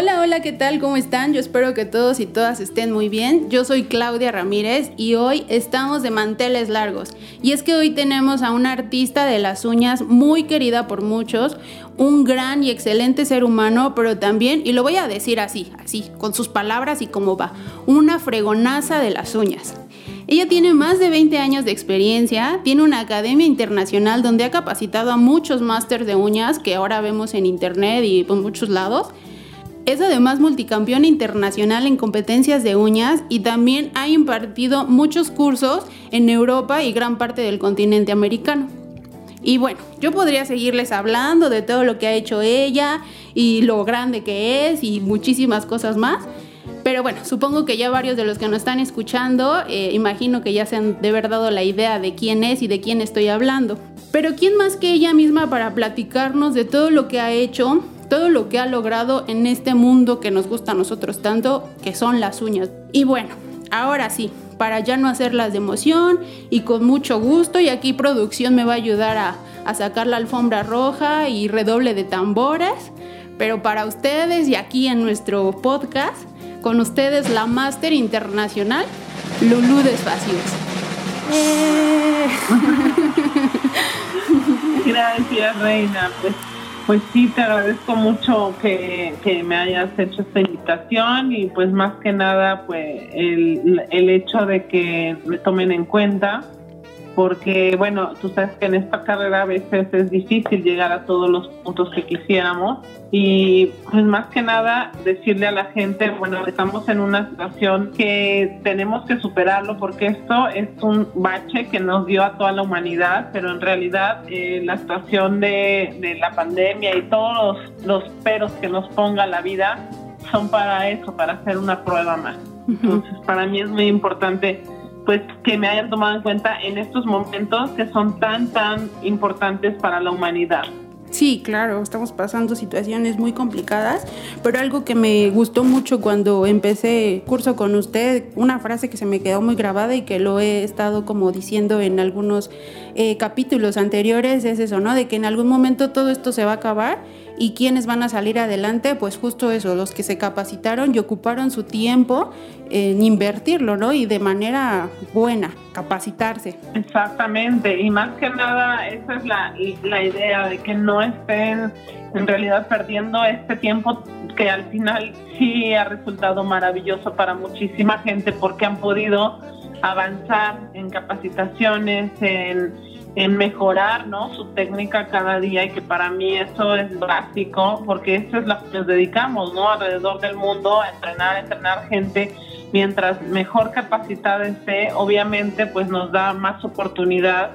Hola, hola, ¿qué tal? ¿Cómo están? Yo espero que todos y todas estén muy bien. Yo soy Claudia Ramírez y hoy estamos de manteles largos. Y es que hoy tenemos a una artista de las uñas muy querida por muchos, un gran y excelente ser humano, pero también, y lo voy a decir así, así, con sus palabras y cómo va, una fregonaza de las uñas. Ella tiene más de 20 años de experiencia, tiene una academia internacional donde ha capacitado a muchos másters de uñas que ahora vemos en internet y por muchos lados es además multicampeón internacional en competencias de uñas y también ha impartido muchos cursos en Europa y gran parte del continente americano. Y bueno, yo podría seguirles hablando de todo lo que ha hecho ella y lo grande que es y muchísimas cosas más. Pero bueno, supongo que ya varios de los que nos están escuchando, eh, imagino que ya se han de verdad dado la idea de quién es y de quién estoy hablando. Pero ¿quién más que ella misma para platicarnos de todo lo que ha hecho todo lo que ha logrado en este mundo que nos gusta a nosotros tanto, que son las uñas. Y bueno, ahora sí, para ya no hacerlas de emoción y con mucho gusto, y aquí producción me va a ayudar a, a sacar la alfombra roja y redoble de tambores, pero para ustedes y aquí en nuestro podcast, con ustedes la máster internacional, Lulú Despacios. ¡Eh! Gracias, Reina. Pues pues sí, te agradezco mucho que, me hayas hecho esta invitación y pues más que nada pues el, el hecho de que me tomen en cuenta porque bueno, tú sabes que en esta carrera a veces es difícil llegar a todos los puntos que quisiéramos y pues más que nada decirle a la gente, bueno, estamos en una situación que tenemos que superarlo porque esto es un bache que nos dio a toda la humanidad, pero en realidad eh, la situación de, de, la pandemia y todos los, los peros que nos ponga la vida son para eso, para hacer una prueba más. Entonces, para mí es muy importante pues que me hayan tomado en cuenta en estos momentos que son tan, tan importantes para la humanidad. Sí, claro, estamos pasando situaciones muy complicadas, pero algo que me gustó mucho cuando empecé curso con usted, una frase que se me quedó muy grabada y que lo he estado como diciendo en algunos eh, capítulos anteriores, es eso, ¿no? De que en algún momento todo esto se va a acabar y quiénes van a salir adelante, pues justo eso, los que se capacitaron y ocuparon su tiempo en invertirlo, ¿no? Y de manera buena, capacitarse. Exactamente, y más que nada esa es la, la idea de que no estén en realidad perdiendo este tiempo que al final sí ha resultado maravilloso para muchísima gente porque han podido avanzar en capacitaciones, en en mejorar ¿no? su técnica cada día y que para mí eso es básico porque eso es lo que nos dedicamos ¿no? alrededor del mundo a entrenar, a entrenar gente mientras mejor capacitada esté obviamente pues nos da más oportunidad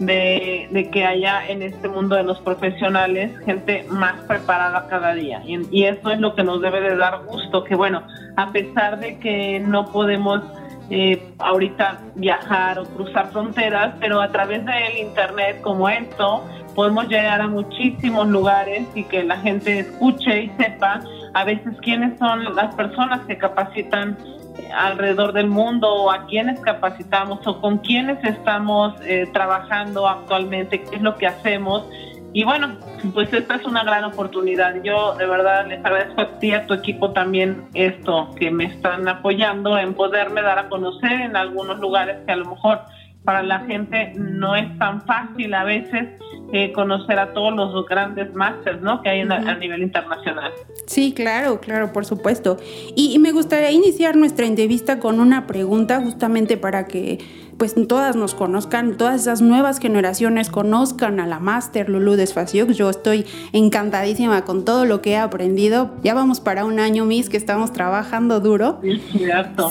de, de, que haya en este mundo de los profesionales gente más preparada cada día y, y eso es lo que nos debe de dar gusto que bueno a pesar de que no podemos eh, ahorita viajar o cruzar fronteras, pero a través del Internet como esto podemos llegar a muchísimos lugares y que la gente escuche y sepa a veces quiénes son las personas que capacitan eh, alrededor del mundo o a quiénes capacitamos o con quiénes estamos eh, trabajando actualmente, qué es lo que hacemos y bueno, pues esta es una gran oportunidad. Yo de verdad les agradezco a ti a tu equipo también esto, que me están apoyando en poderme dar a conocer en algunos lugares que a lo mejor para la gente no es tan fácil a veces eh, conocer a todos los grandes másters ¿no? que hay a nivel internacional. Sí, claro, claro, por supuesto. y me gustaría iniciar nuestra entrevista con una pregunta justamente para que pues todas nos conozcan, todas esas nuevas generaciones conozcan a la Master Lulu Desfaciux. Yo estoy encantadísima con todo lo que he aprendido. Ya vamos para un año, Miss, que estamos trabajando duro.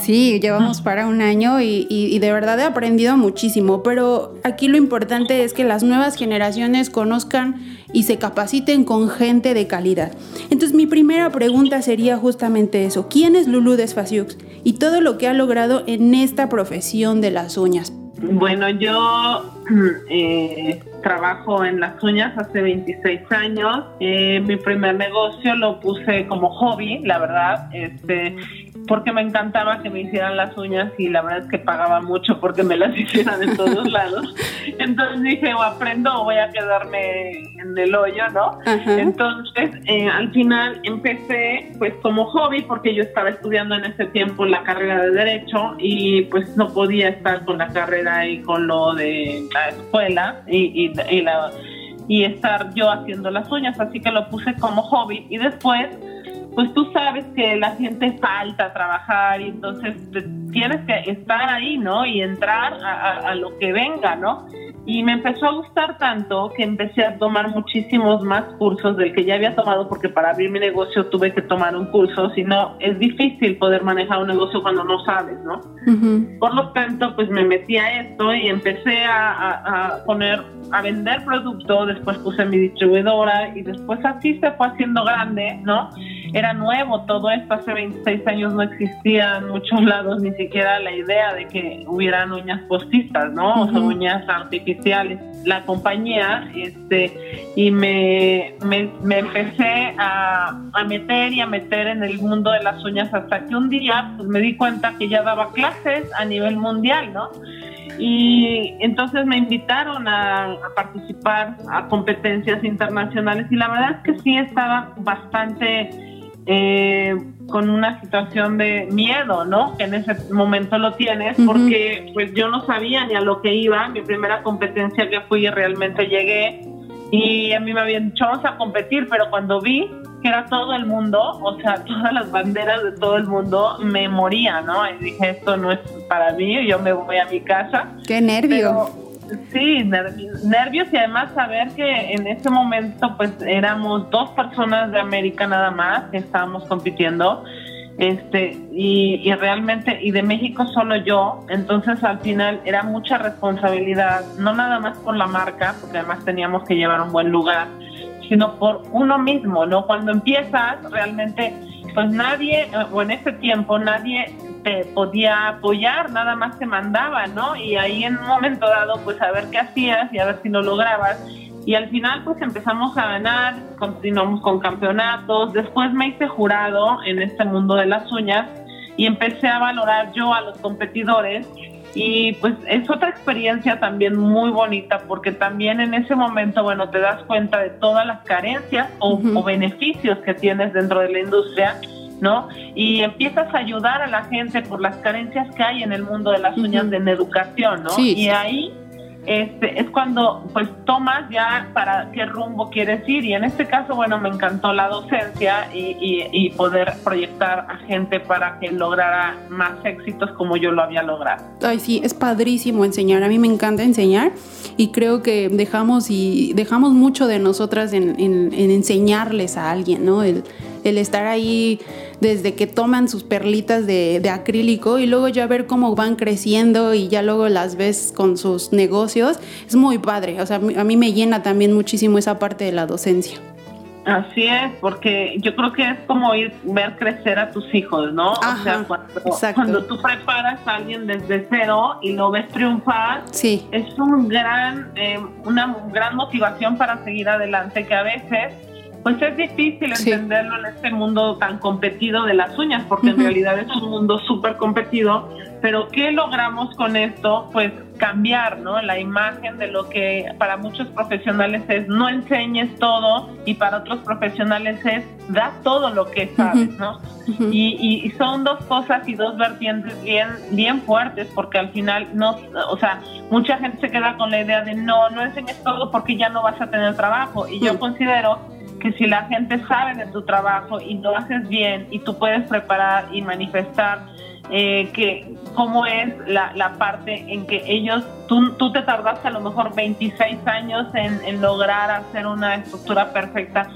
Sí, llevamos para un año y, y de verdad he aprendido muchísimo, pero aquí lo importante es que las nuevas generaciones conozcan y se capaciten con gente de calidad. Entonces mi primera pregunta sería justamente eso, ¿quién es Lulu Desfaciux y todo lo que ha logrado en esta profesión de las uñas? Bueno, yo eh, trabajo en las uñas hace 26 años. Eh, mi primer negocio lo puse como hobby, la verdad. Este, porque me encantaba que me hicieran las uñas y la verdad es que pagaba mucho porque me las hicieran en todos lados. Entonces dije, o aprendo o voy a quedarme en el hoyo, ¿no? Entonces, eh, al final empecé pues como hobby porque yo estaba estudiando en ese tiempo la carrera de Derecho y pues no podía estar con la carrera y con lo de la escuela y, y, la, y estar yo haciendo las uñas, así que lo puse como hobby y después pues tú sabes que la gente falta a trabajar y entonces tienes que estar ahí, ¿no? Y entrar a, a, lo que venga, ¿no? Y me empezó a gustar tanto que empecé a tomar muchísimos más cursos del que ya había tomado, porque para abrir mi negocio tuve que tomar un curso, si no es difícil poder manejar un negocio cuando no sabes, ¿no? Por lo tanto, pues me metí a esto y empecé a, a poner a vender producto, después puse mi distribuidora y después así se fue haciendo grande, ¿no? Era nuevo todo esto, hace 26 años no existía en muchos lados ni siquiera la idea de que hubieran uñas postistas, ¿no? O uñas artificiales. La compañía, este, y me, me, empecé a, a, meter y a meter en el mundo de las uñas hasta que un día pues, me di cuenta que ya daba clases a nivel mundial, ¿no? y entonces me invitaron a, participar a competencias internacionales y la verdad es que sí estaba bastante eh, con una situación de miedo, ¿no? Que en ese momento lo tienes porque pues yo no sabía ni a lo que iba, mi primera competencia que fui realmente llegué y a mí me habían dicho vamos a competir, pero cuando vi que era todo el mundo, o sea, todas las banderas de todo el mundo, me moría, ¿no? Y dije, esto no es para mí, yo me voy a mi casa. ¡Qué nervio! Sí, nervios y además saber que en ese momento pues éramos dos personas de América nada más que estábamos compitiendo este y, y, realmente y de México solo yo entonces al final era mucha responsabilidad no nada más por la marca porque además teníamos que llevar un buen lugar sino por uno mismo, ¿no? Cuando empiezas, realmente, pues nadie, o en ese tiempo, nadie te podía apoyar, nada más te mandaba, ¿no? Y ahí en un momento dado, pues a ver qué hacías y a ver si lo lograbas. Y al final, pues empezamos a ganar, continuamos con campeonatos. Después me hice jurado en este mundo de las uñas y empecé a valorar yo a los competidores y pues es otra experiencia también muy bonita porque también en ese momento, bueno, te das cuenta de todas las carencias o, beneficios que tienes dentro de la industria, ¿no? Y empiezas a ayudar a la gente por las carencias que hay en el mundo de las uñas en educación, ¿no? y ahí este, es cuando pues tomas ya para qué rumbo quieres ir y en este caso bueno me encantó la docencia y, y, poder proyectar a gente para que lograra más éxitos como yo lo había logrado. Ay sí, es padrísimo enseñar, a mí me encanta enseñar y creo que dejamos y dejamos mucho de nosotras en, en, en enseñarles a alguien, ¿no? El, el estar ahí desde que toman sus perlitas de, acrílico y luego ya ver cómo van creciendo y ya luego las ves con sus negocios, es muy padre. O sea, a mí me llena también muchísimo esa parte de la docencia. Así es, porque yo creo que es como ir ver crecer a tus hijos, ¿no? o sea, cuando, tú preparas a alguien desde cero y lo ves triunfar, sí. es un gran, eh, una gran motivación para seguir adelante que a veces pues es difícil entenderlo en este mundo tan competido de las uñas, porque en realidad es un mundo súper competido, pero ¿qué logramos con esto? Pues cambiar, ¿no? La imagen de lo que para muchos profesionales es no enseñes todo y para otros profesionales es da todo lo que sabes, ¿no? y, y, son dos cosas y dos vertientes bien, bien fuertes porque al final no, o sea, mucha gente se queda con la idea de no, no enseñes todo porque ya no vas a tener trabajo y yo considero que si la gente sabe de tu trabajo y lo haces bien y tú puedes preparar y manifestar eh, que cómo es la, la, parte en que ellos, tú, tú, te tardaste a lo mejor 26 años en, en lograr hacer una estructura perfecta.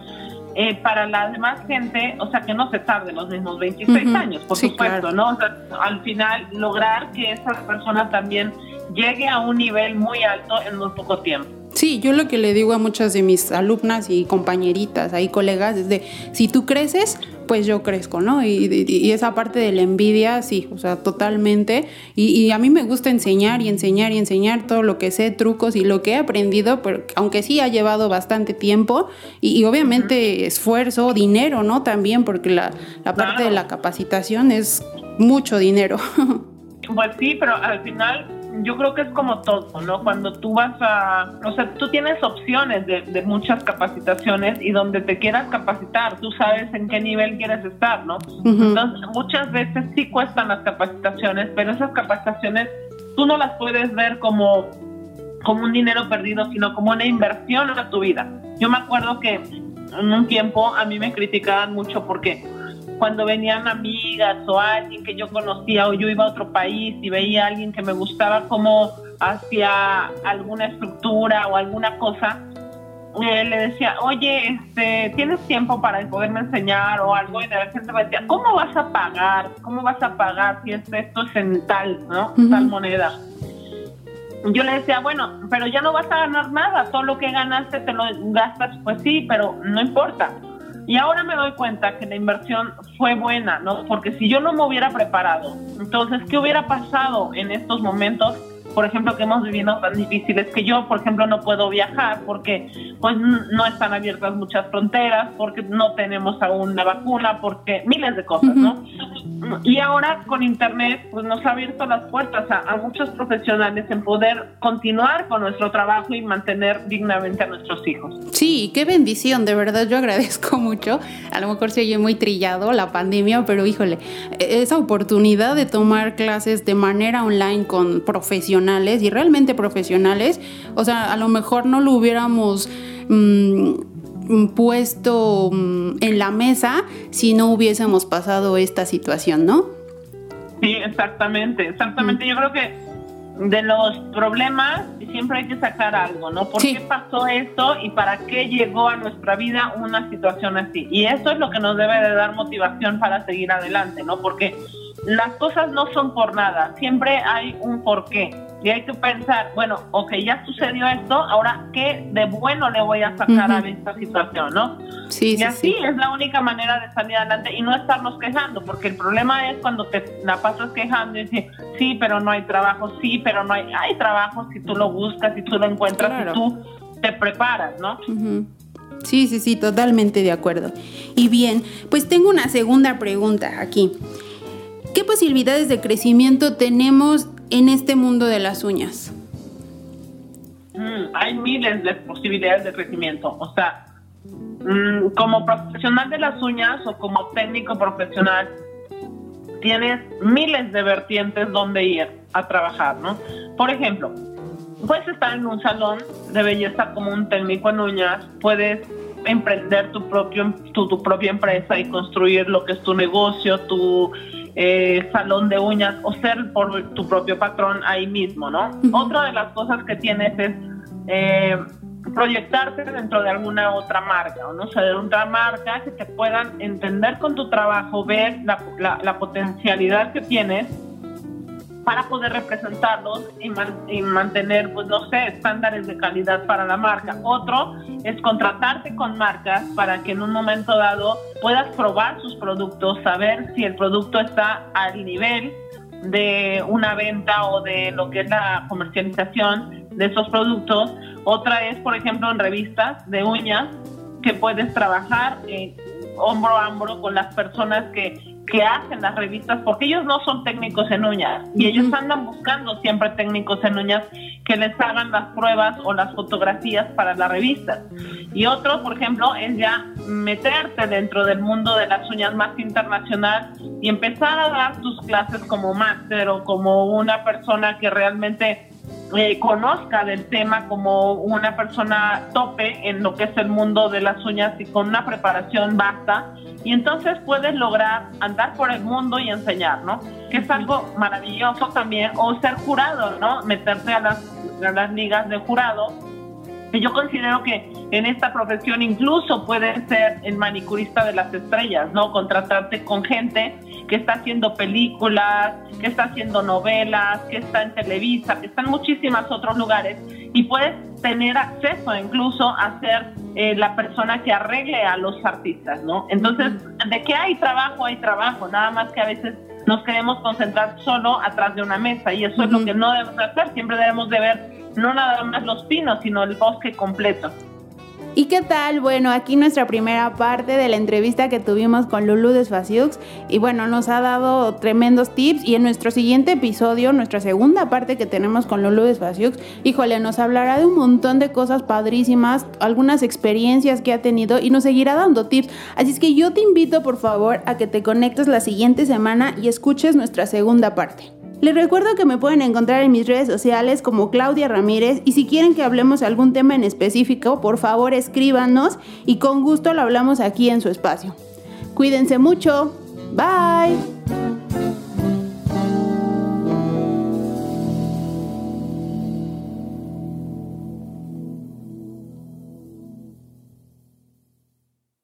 Eh, para la demás gente, o sea, que no se tarde los mismos 26 años, por supuesto, ¿no? O sea, al final lograr que esa persona también llegue a un nivel muy alto en muy poco tiempo. Sí, yo lo que le digo a muchas de mis alumnas y compañeritas, ahí colegas, es de, si tú creces, pues yo crezco, ¿no? Y, esa parte de la envidia, sí, o sea, totalmente. Y, a mí me gusta enseñar y enseñar y enseñar todo lo que sé, trucos y lo que he aprendido, pero aunque sí ha llevado bastante tiempo y, obviamente esfuerzo, dinero, ¿no? También, porque la, parte de la capacitación es mucho dinero. Pues sí, pero al final yo creo que es como todo, ¿no? Cuando tú vas a, o sea, tú tienes opciones de, muchas capacitaciones y donde te quieras capacitar, tú sabes en qué nivel quieres estar, ¿no? Entonces, muchas veces sí cuestan las capacitaciones, pero esas capacitaciones tú no las puedes ver como, como un dinero perdido, sino como una inversión en tu vida. Yo me acuerdo que en un tiempo a mí me criticaban mucho porque cuando venían amigas o alguien que yo conocía o yo iba a otro país y veía a alguien que me gustaba como hacia alguna estructura o alguna cosa, eh, le decía, oye, este, ¿tienes tiempo para poderme enseñar o algo? Y de repente me decía, ¿cómo vas a pagar? ¿Cómo vas a pagar si esto, es en tal, ¿no? Tal moneda. Yo le decía, bueno, pero ya no vas a ganar nada, todo lo que ganaste te lo gastas, pues sí, pero no importa y ahora me doy cuenta que la inversión fue buena, ¿no? Porque si yo no me hubiera preparado, entonces, ¿qué hubiera pasado en estos momentos? Por ejemplo, que hemos vivido tan difíciles, que yo, por ejemplo, no puedo viajar porque pues no están abiertas muchas fronteras, porque no tenemos aún la vacuna, porque miles de cosas, ¿no? Y ahora con Internet, pues nos ha abierto las puertas a, muchos profesionales en poder continuar con nuestro trabajo y mantener dignamente a nuestros hijos. Sí, qué bendición, de verdad yo agradezco mucho. A lo mejor se oye muy trillado la pandemia, pero híjole, e-, esa oportunidad de tomar clases de manera online con profesionales y realmente profesionales, o sea, a lo mejor no lo hubiéramos mm, puesto mm, en la mesa si no hubiésemos pasado esta situación, ¿no? Sí, exactamente, exactamente. Yo creo que de los problemas siempre hay que sacar algo, ¿no? ¿Por qué pasó esto y para qué llegó a nuestra vida una situación así? Y eso es lo que nos debe de dar motivación para seguir adelante, ¿no? Porque las cosas no son por nada, siempre hay un porqué. Y hay que pensar, bueno, ok, ya sucedió esto, ahora qué de bueno le voy a sacar a esta situación, ¿no? Sí, y así es la única manera de salir adelante y no estarnos quejando, porque el problema es cuando te la pasas quejando y dices, sí, pero no hay trabajo, sí, pero no hay, hay trabajo si tú lo buscas, si tú lo encuentras, si tú te preparas, ¿no? Sí, sí, sí, totalmente de acuerdo. Y bien, pues tengo una segunda pregunta aquí. ¿Qué posibilidades de crecimiento tenemos en este mundo de las uñas? Mm, hay miles de posibilidades de crecimiento. O sea, mm, como profesional de las uñas o como técnico profesional, tienes miles de vertientes donde ir a trabajar, ¿no? Por ejemplo, puedes estar en un salón de belleza como un técnico en uñas, puedes emprender tu propio tu, tu propia empresa y construir lo que es tu negocio, tu eh, salón de uñas o ser por tu propio patrón ahí mismo, ¿no? Otra de las cosas que tienes es eh, proyectarte dentro de alguna otra marca, ¿no? O sea, de otra marca que te puedan entender con tu trabajo, ver la, la potencialidad que tienes para poder representarlos y, mantener, pues no sé, estándares de calidad para la marca. Otro es contratarte con marcas para que en un momento dado puedas probar sus productos, saber si el producto está al nivel de una venta o de lo que es la comercialización de esos productos. Otra es, por ejemplo, en revistas de uñas que puedes trabajar eh, hombro a hombro con las personas que que hacen las revistas, porque ellos no son técnicos en uñas y ellos andan buscando siempre técnicos en uñas que les hagan las pruebas o las fotografías para las revistas. Y otro, por ejemplo, es ya meterte dentro del mundo de las uñas más internacional y empezar a dar tus clases como máster o como una persona que realmente eh, conozca del tema como una persona tope en lo que es el mundo de las uñas y con una preparación basta y entonces puedes lograr andar por el mundo y enseñar, ¿no? Que es algo maravilloso también, o ser jurado, ¿no? Meterte a las, a las ligas de jurado yo considero que en esta profesión incluso puede ser el manicurista de las estrellas, ¿no? Contratarte con gente que está haciendo películas, que está haciendo novelas, que está en Televisa, que está en muchísimos otros lugares y puedes tener acceso incluso a ser eh, la persona que arregle a los artistas, ¿no? Entonces, de que hay trabajo, hay trabajo, nada más que a veces nos queremos concentrar solo atrás de una mesa y eso es lo que no debemos hacer, siempre debemos de ver no nada más los pinos, sino el bosque completo. ¿Y qué tal? Bueno, aquí nuestra primera parte de la entrevista que tuvimos con Lulu Desfaciux y bueno, nos ha dado tremendos tips y en nuestro siguiente episodio, nuestra segunda parte que tenemos con Lulu Desfaciux, híjole, nos hablará de un montón de cosas padrísimas, algunas experiencias que ha tenido y nos seguirá dando tips. Así es que yo te invito por favor a que te conectes la siguiente semana y escuches nuestra segunda parte. Les recuerdo que me pueden encontrar en mis redes sociales como Claudia Ramírez y si quieren que hablemos de algún tema en específico, por favor escríbanos y con gusto lo hablamos aquí en su espacio. Cuídense mucho. Bye.